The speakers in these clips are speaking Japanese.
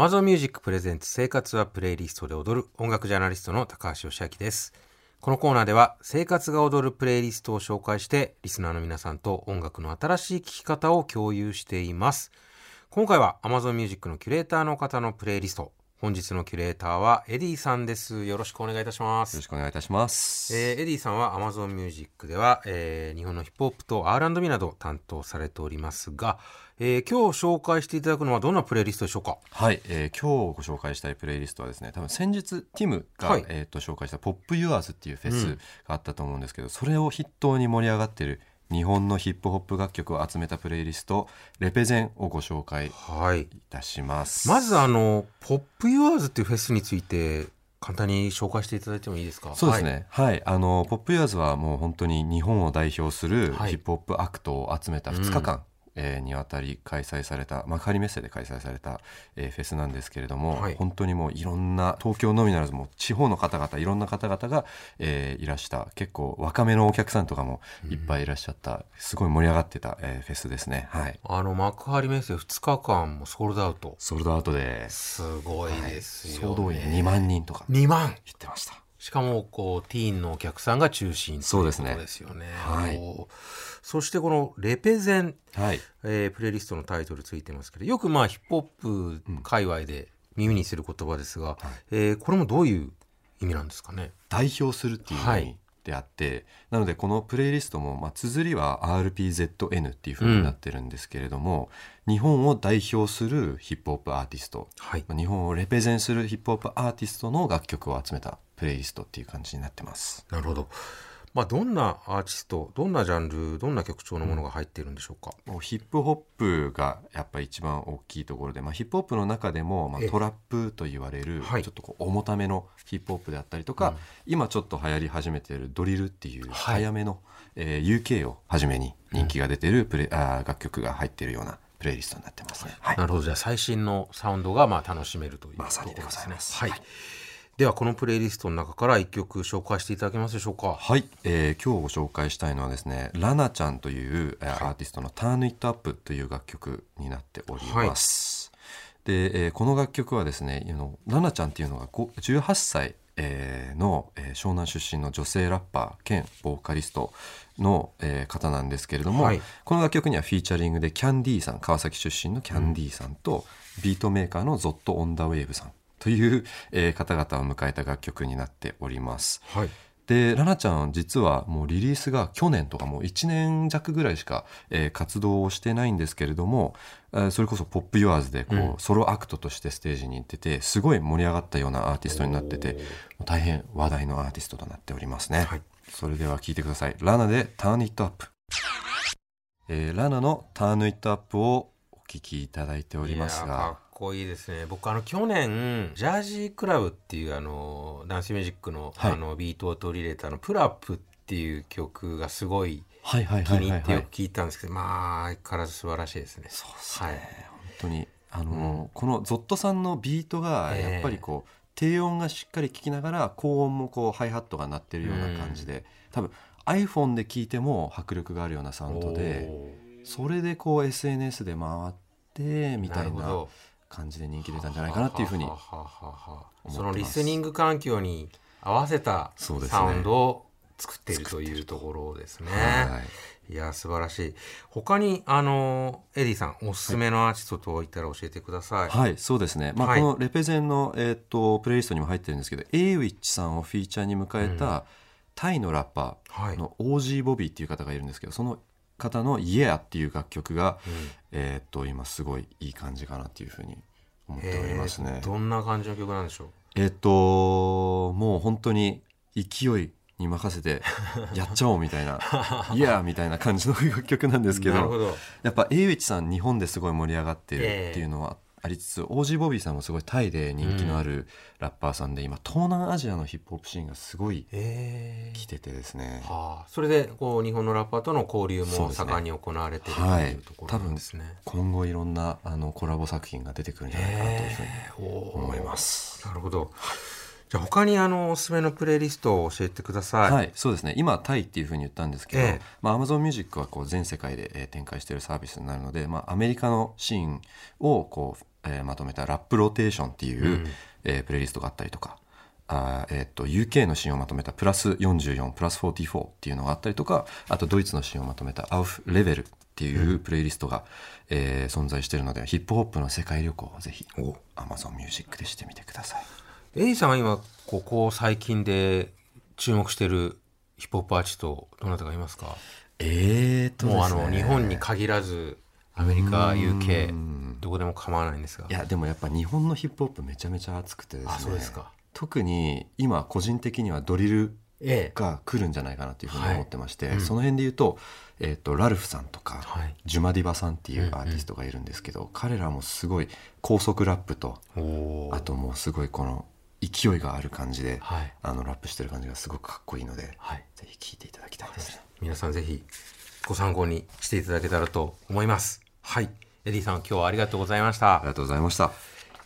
Amazon Music プレゼンツ生活はプレイリストで踊る音楽ジャーナリストの高橋芳朗です。このコーナーでは生活が踊るプレイリストを紹介してリスナーの皆さんと音楽の新しい聴き方を共有しています。今回は Amazon Music のキュレーターの方のプレイリスト。本日のキュレーターはエディさんです。よろしくお願いいたしますよろし。くお願いいたします。えーエディさんは Amazon Music では、えー日本のヒップホップと R&B など担当されておりますが、えー今日紹介していただくのはどんなプレイリストでしょうか？はい、えー今日ご紹介したいプレイリストはですね、多分先日ティムが、はいえー、と紹介したポップユアーズっていうフェうんスがあったと思うんですけど、それを筆頭に盛り上がっている日本のヒップホップ楽曲を集めたプレイリストレペゼンをご紹介いはい。たします。まずあの、ポップユアーズっていうフェスについて簡単に紹介していただいてもいいですか？そうですね。はい、あのポップユアーズはもう本当に日本を代表するはいヒップホップアクトを集めた2日間、えーにわたり開催された幕張メッセで開催された、えーフェスなんですけれども、はい本当にもういろんな東京のみならずもう地方の方々いろんな方々が、えーいらした結構若めのお客さんとかもいっぱいいらっしゃった、すごい盛り上がってた、えーフェスですね。はい。あの、幕張メッセ2日間もソールドアウト。ソールドアウトです。すごいですよ、ね総動員2万人とか言2万ってました。しかも、こう、ティーンのお客さんが中心といううこそですねとですよね。はいそしてこのレペゼン、はい。えープレイリストのタイトルついてますけど、よくまあヒップホップ界隈で耳にする言葉ですが、えーこれもどういう意味なんですかね？代表するっていう意はい味であって、なのでこのプレイリストも、まあ、綴りは RPZN っていうふうになってるんですけれども、日本を代表するヒップホップアーティスト、はい。まあ日本をレペゼンするヒップホップアーティストの楽曲を集めたプレイリストっていう感じになってます。なるほど。まあ、どんなアーティスト、どんなジャンル、どんな曲調のものが入っているんでしょうか？もうヒップホップがやっぱり一番大きいところで、まあ、ヒップホップの中でも、まあええ、トラップと言われる、はい。ちょっとこう重ためのヒップホップであったりとか、うん。今ちょっと流行り始めているドリルっていうはい。早めの、えー UK をはじめに人気が出ているプレ、あー楽曲が入っているようなプレイリストになってますね。はい。なるほど。じゃあ最新のサウンドがまあ楽しめるというまさにでございます。はい。ではこのプレイリストの中から一曲紹介していただけますでしょうか。はい、えー今日ご紹介したいのはですねラナちゃんという、えーアーティストの「Turn It Up」という楽曲になっております、で、えーこの楽曲はですねあのラナちゃんっていうのがこう18歳、えーの、えー湘南出身の女性ラッパー兼ボーカリストの、えー方なんですけれども、はい。この楽曲にはフィーチャリングでキャンディーさん川崎出身のキャンディーさんと、ビートメーカーの ZOT on the WAVE さんという、えー方々を迎えた楽曲になっております。はい。で LANA ちゃん実はもうリリースが去年とかもう1年弱ぐらいしか、えー活動をしてないんですけれども、えーそれこそ「POP YOURS でこう、うん。ソロアクトとしてステージに行っててすごい盛り上がったようなアーティストになってて大変話題のアーティストとなっておりますね、はい。それでは聴いてください。ラナで「ターンイットアップ」えーラナの「ターンイットアップ」をお聴きいただいておりますが。っこいいですね。僕あの去年ジャージークラブっていうあのダンスミュージックの,、はい。あのビートを取り入れたあのプラップっていう曲がすごい気に入ってよく聞いたんですけど、まあ相変わらず素晴らしいですね。そうですはい。本当にあのーこのゾットさんのビートがやっぱりこう、低音がしっかり聞きながら高音もこうハイハットが鳴ってるような感じで、多分 iPhone で聞いても迫力があるようなサウンドでおそれでこう SNS で回ってーみたいな感じで人気出たんじゃないかなっていうふうにそのリスニング環境に合わせたサウンドを作っているというところですね。はいいや素晴らしい。他にあのエディさんおすすめのアーティストといったら教えてください。はい、そうですね。まあ、はいこのレペゼンの、えー、とプレイリストにも入ってるんですけど、エイウィッチさんをフィーチャーに迎えた、タイのラッパはいーのオージー・ボビーっていう方がいるんですけど、その方の「Yeah」っていう楽曲が、えー、と今すごいいい感じかなっていうふうに思っておりますねえー。どんな感じの曲なんでしょう？えっ、ともう本当に勢いに任せて やっちゃおうみたいな「Yeah」みたいな感じの楽曲なんですけど。やっぱエイウィッチさん日本ですごい盛り上がってるっていうのはありつつ、オージー・ボビーさんもすごいタイで人気のあるラッパーさんで、今東南アジアのヒップホップシーンがすごいえー。来ててですね、はあ、それでこう日本のラッパーとの交流も盛んに行われているとはい。いうところなんですね。今後いろんなあのコラボ作品が出てくるんじゃないかなというふうに思います。なるほど。じゃあ他にあのおすすめのプレイリストを教えてください。はい、そうですね。今タイっていうふうに言ったんですけど、ええ。まあ、Amazon Music はこう全世界で、えー展開しているサービスになるので、まあ、アメリカのシーンをこう、えーまとめたラップローテーションっていう、うん。えープレイリストがあったりとかあー、えー、と UK のシーンをまとめたプラス44プラス44っていうのがあったりとかあとドイツのシーンをまとめたアウフレベルっていうプレイリストが、えー存在しているのでヒップホップの世界旅行をぜひお。Amazon Music でしてみてください。エリーさんは今ここ最近で注目しているヒップホップアーティストどなたかいますか？えーともうあの日本に限らずアメリカう UK んどこでも構わないんですが。いやでもやっぱ日本のヒップホップめちゃめちゃ熱くてですね。あそうですか。特に今個人的にはドリルええ。が来るんじゃないかなというふうに思ってまして、はい。うん。その辺で言うと,、えー、とラルフさんとか、はい。ジュマディバさんっていうアーティストがいるんですけど、彼らもすごい高速ラップとあともうすごいこの勢いがある感じで、はい。あのラップしてる感じがすごくかっこいいので、はい。ぜひ聴いていただきたいですね。皆さんぜひご参考にしていただけたらと思います。はいエディさん今日はありがとうございましたありがとうございました。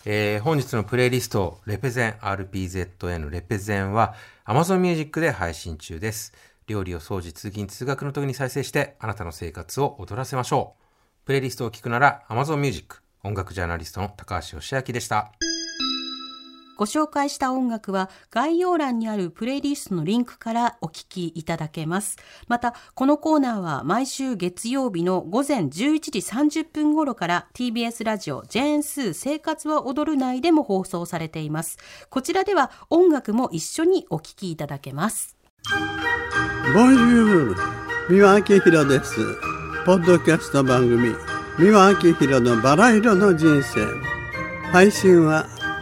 えー本日のプレイリスト、レペゼン RPZN レペゼンは Amazon Music で配信中です。料理を掃除、通勤、通学の時に再生してあなたの生活を踊らせましょう。プレイリストを聞くなら Amazon Music。音楽ジャーナリストの高橋義明でした。ご紹介した音楽は概要欄にあるプレイリストのリンクからお聞きいただけます。また、このコーナーは毎週月曜日の午前11時30分頃から TBS ラジオジェーンスー生活は踊る内でも放送されています。こちらでは音楽も一緒にお聞きいただけます。ボンジュール三輪明宏ですポッドキャスト番組三輪明宏のバラ色の人生配信は